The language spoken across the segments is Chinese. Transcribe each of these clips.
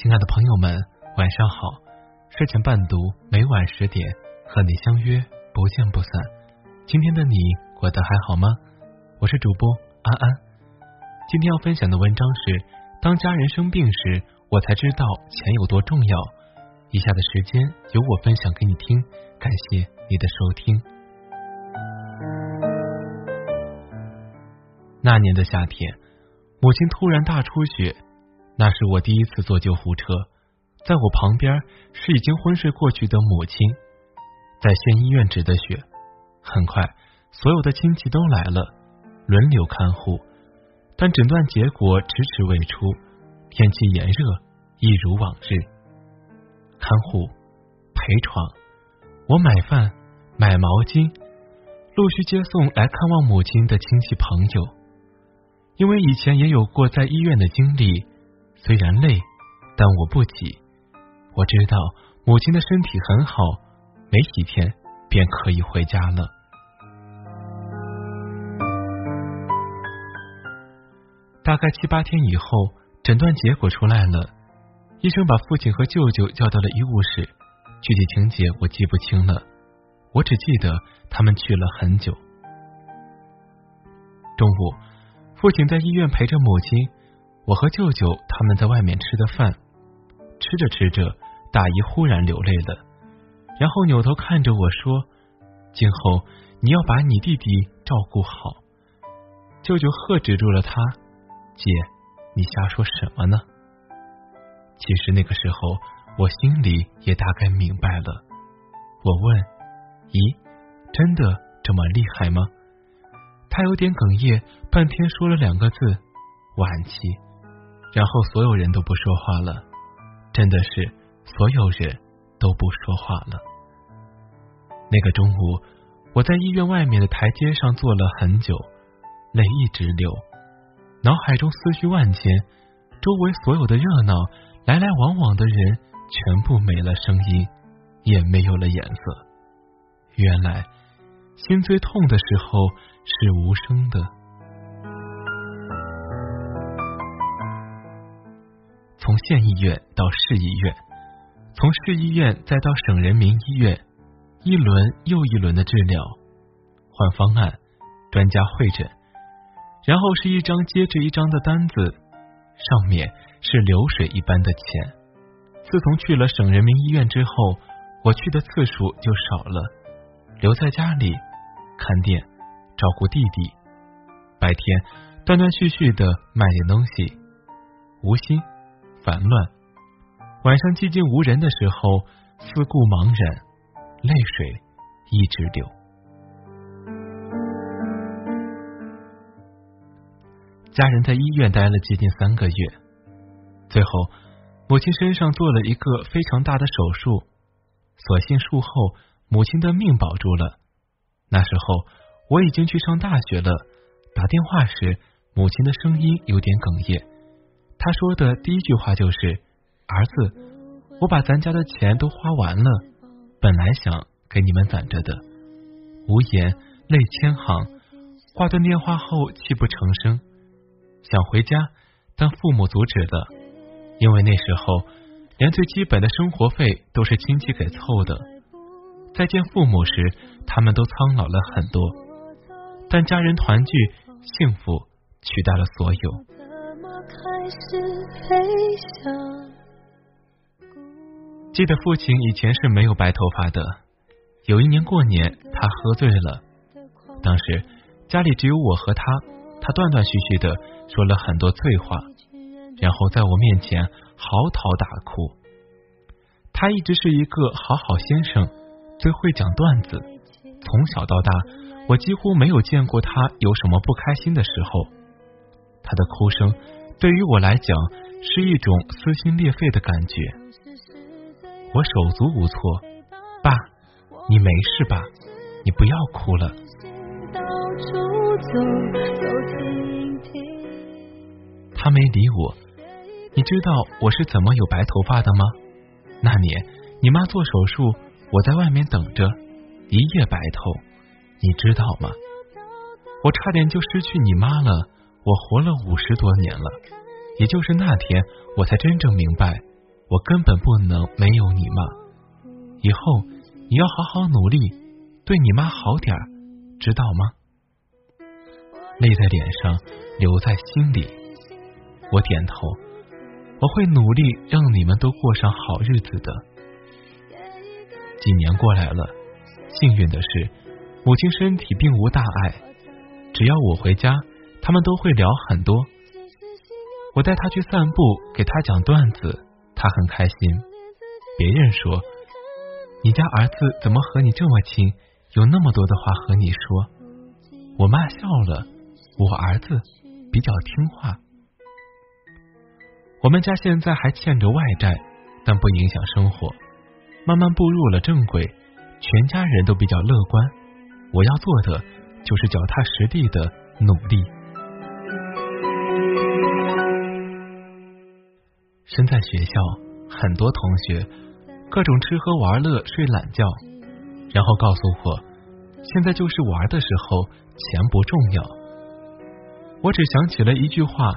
亲爱的朋友们，晚上好！睡前伴读，每晚十点和你相约，不见不散。今天的你过得还好吗？我是主播安安。今天要分享的文章是：当家人生病时，我才知道钱有多重要。以下的时间由我分享给你听，感谢你的收听。那年的夏天，母亲突然大出血。那是我第一次坐救护车，在我旁边是已经昏睡过去的母亲，在县医院止的血。很快，所有的亲戚都来了，轮流看护，但诊断结果迟迟未出。天气炎热，一如往日。看护、陪床，我买饭、买毛巾，陆续接送来看望母亲的亲戚朋友。因为以前也有过在医院的经历。虽然累，但我不急。我知道母亲的身体很好，没几天便可以回家了。大概七八天以后，诊断结果出来了，医生把父亲和舅舅叫到了医务室。具体情节我记不清了，我只记得他们去了很久。中午，父亲在医院陪着母亲。我和舅舅他们在外面吃的饭，吃着吃着，大姨忽然流泪了，然后扭头看着我说：“今后你要把你弟弟照顾好。”舅舅喝止住了他：“姐，你瞎说什么呢？”其实那个时候我心里也大概明白了。我问：“咦，真的这么厉害吗？”他有点哽咽，半天说了两个字：“晚期。”然后所有人都不说话了，真的是所有人都不说话了。那个中午，我在医院外面的台阶上坐了很久，泪一直流，脑海中思绪万千，周围所有的热闹，来来往往的人，全部没了声音，也没有了颜色。原来，心最痛的时候是无声的。从县医院到市医院，从市医院再到省人民医院，一轮又一轮的治疗，换方案，专家会诊，然后是一张接着一张的单子，上面是流水一般的钱。自从去了省人民医院之后，我去的次数就少了，留在家里看店，照顾弟弟，白天断断续续的卖点东西，无心。烦乱，晚上寂静无人的时候，四顾茫然，泪水一直流。家人在医院待了接近三个月，最后母亲身上做了一个非常大的手术，所幸术后母亲的命保住了。那时候我已经去上大学了，打电话时母亲的声音有点哽咽。他说的第一句话就是：“儿子，我把咱家的钱都花完了，本来想给你们攒着的。”无言，泪千行。挂断电话后，泣不成声。想回家，但父母阻止了，因为那时候连最基本的生活费都是亲戚给凑的。再见父母时，他们都苍老了很多，但家人团聚，幸福取代了所有。记得父亲以前是没有白头发的。有一年过年，他喝醉了，当时家里只有我和他，他断断续续的说了很多醉话，然后在我面前嚎啕大哭。他一直是一个好好先生，最会讲段子，从小到大，我几乎没有见过他有什么不开心的时候。他的哭声。对于我来讲，是一种撕心裂肺的感觉。我手足无措，爸，你没事吧？你不要哭了。他没理我。你知道我是怎么有白头发的吗？那年你妈做手术，我在外面等着，一夜白头，你知道吗？我差点就失去你妈了。我活了五十多年了，也就是那天，我才真正明白我根本不能没有你妈。以后你要好好努力，对你妈好点儿，知道吗？泪在脸上，流在心里。我点头，我会努力让你们都过上好日子的。几年过来了，幸运的是，母亲身体并无大碍。只要我回家，他们都会聊很多。我带他去散步，给他讲段子，他很开心。别人说，你家儿子怎么和你这么亲，有那么多的话和你说。我妈笑了，我儿子比较听话。我们家现在还欠着外债，但不影响生活。慢慢步入了正轨，全家人都比较乐观。我要做的就是脚踏实地的努力。身在学校，很多同学各种吃喝玩乐、睡懒觉，然后告诉我，现在就是玩的时候，钱不重要。我只想起了一句话：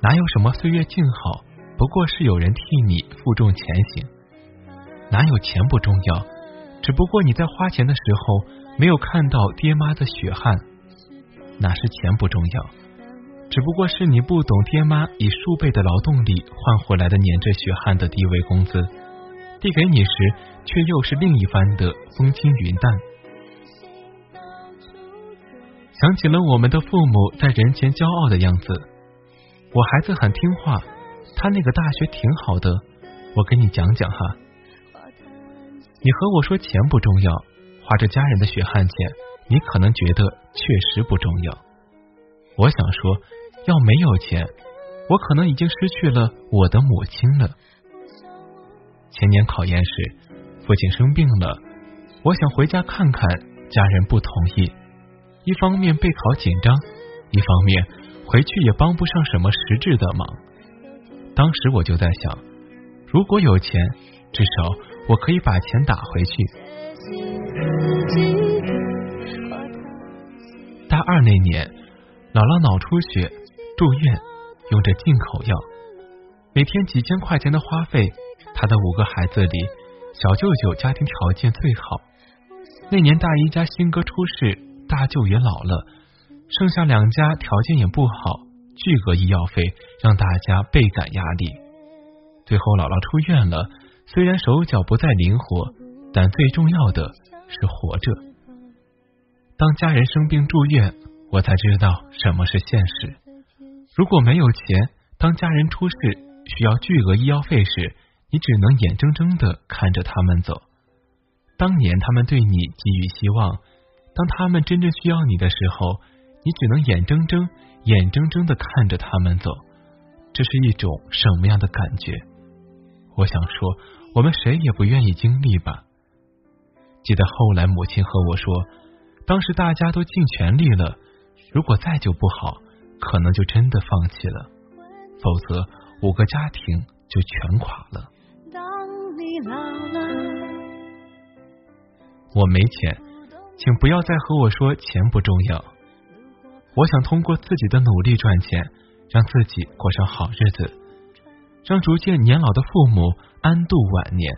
哪有什么岁月静好，不过是有人替你负重前行。哪有钱不重要？只不过你在花钱的时候没有看到爹妈的血汗。哪是钱不重要？只不过是你不懂爹妈以数倍的劳动力换回来的粘着血汗的低微工资，递给你时却又是另一番的风轻云淡。想起了我们的父母在人前骄傲的样子。我孩子很听话，他那个大学挺好的。我给你讲讲哈。你和我说钱不重要，花着家人的血汗钱，你可能觉得确实不重要。我想说，要没有钱，我可能已经失去了我的母亲了。前年考研时，父亲生病了，我想回家看看，家人不同意。一方面备考紧张，一方面回去也帮不上什么实质的忙。当时我就在想，如果有钱，至少。我可以把钱打回去。大二那年，姥姥脑出血住院，用着进口药，每天几千块钱的花费。他的五个孩子里，小舅舅家庭条件最好。那年大姨家新哥出事，大舅也老了，剩下两家条件也不好，巨额医药费让大家倍感压力。最后姥姥出院了。虽然手脚不再灵活，但最重要的是活着。当家人生病住院，我才知道什么是现实。如果没有钱，当家人出事需要巨额医药费时，你只能眼睁睁的看着他们走。当年他们对你寄予希望，当他们真正需要你的时候，你只能眼睁睁、眼睁睁的看着他们走。这是一种什么样的感觉？我想说。我们谁也不愿意经历吧。记得后来母亲和我说，当时大家都尽全力了，如果再就不好，可能就真的放弃了，否则五个家庭就全垮了。当我没钱，请不要再和我说钱不重要。我想通过自己的努力赚钱，让自己过上好日子，让逐渐年老的父母。安度晚年，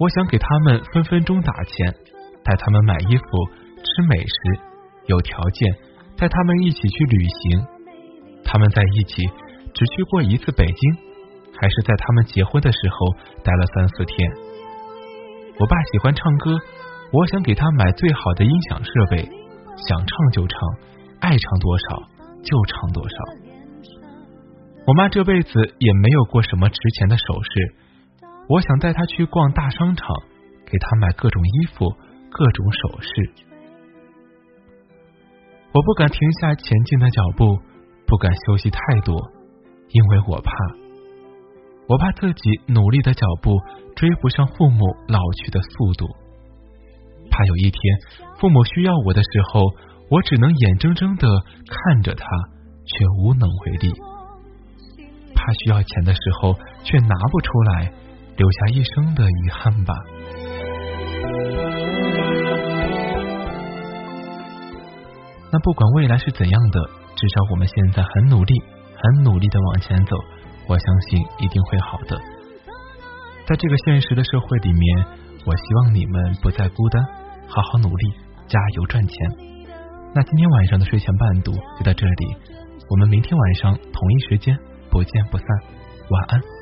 我想给他们分分钟打钱，带他们买衣服、吃美食，有条件带他们一起去旅行。他们在一起只去过一次北京，还是在他们结婚的时候待了三四天。我爸喜欢唱歌，我想给他买最好的音响设备，想唱就唱，爱唱多少就唱多少。我妈这辈子也没有过什么值钱的首饰，我想带她去逛大商场，给她买各种衣服、各种首饰。我不敢停下前进的脚步，不敢休息太多，因为我怕，我怕自己努力的脚步追不上父母老去的速度，怕有一天父母需要我的时候，我只能眼睁睁的看着他，却无能为力。怕需要钱的时候却拿不出来，留下一生的遗憾吧。那不管未来是怎样的，至少我们现在很努力，很努力的往前走，我相信一定会好的。在这个现实的社会里面，我希望你们不再孤单，好好努力，加油赚钱。那今天晚上的睡前伴读就到这里，我们明天晚上同一时间不见不散，晚安。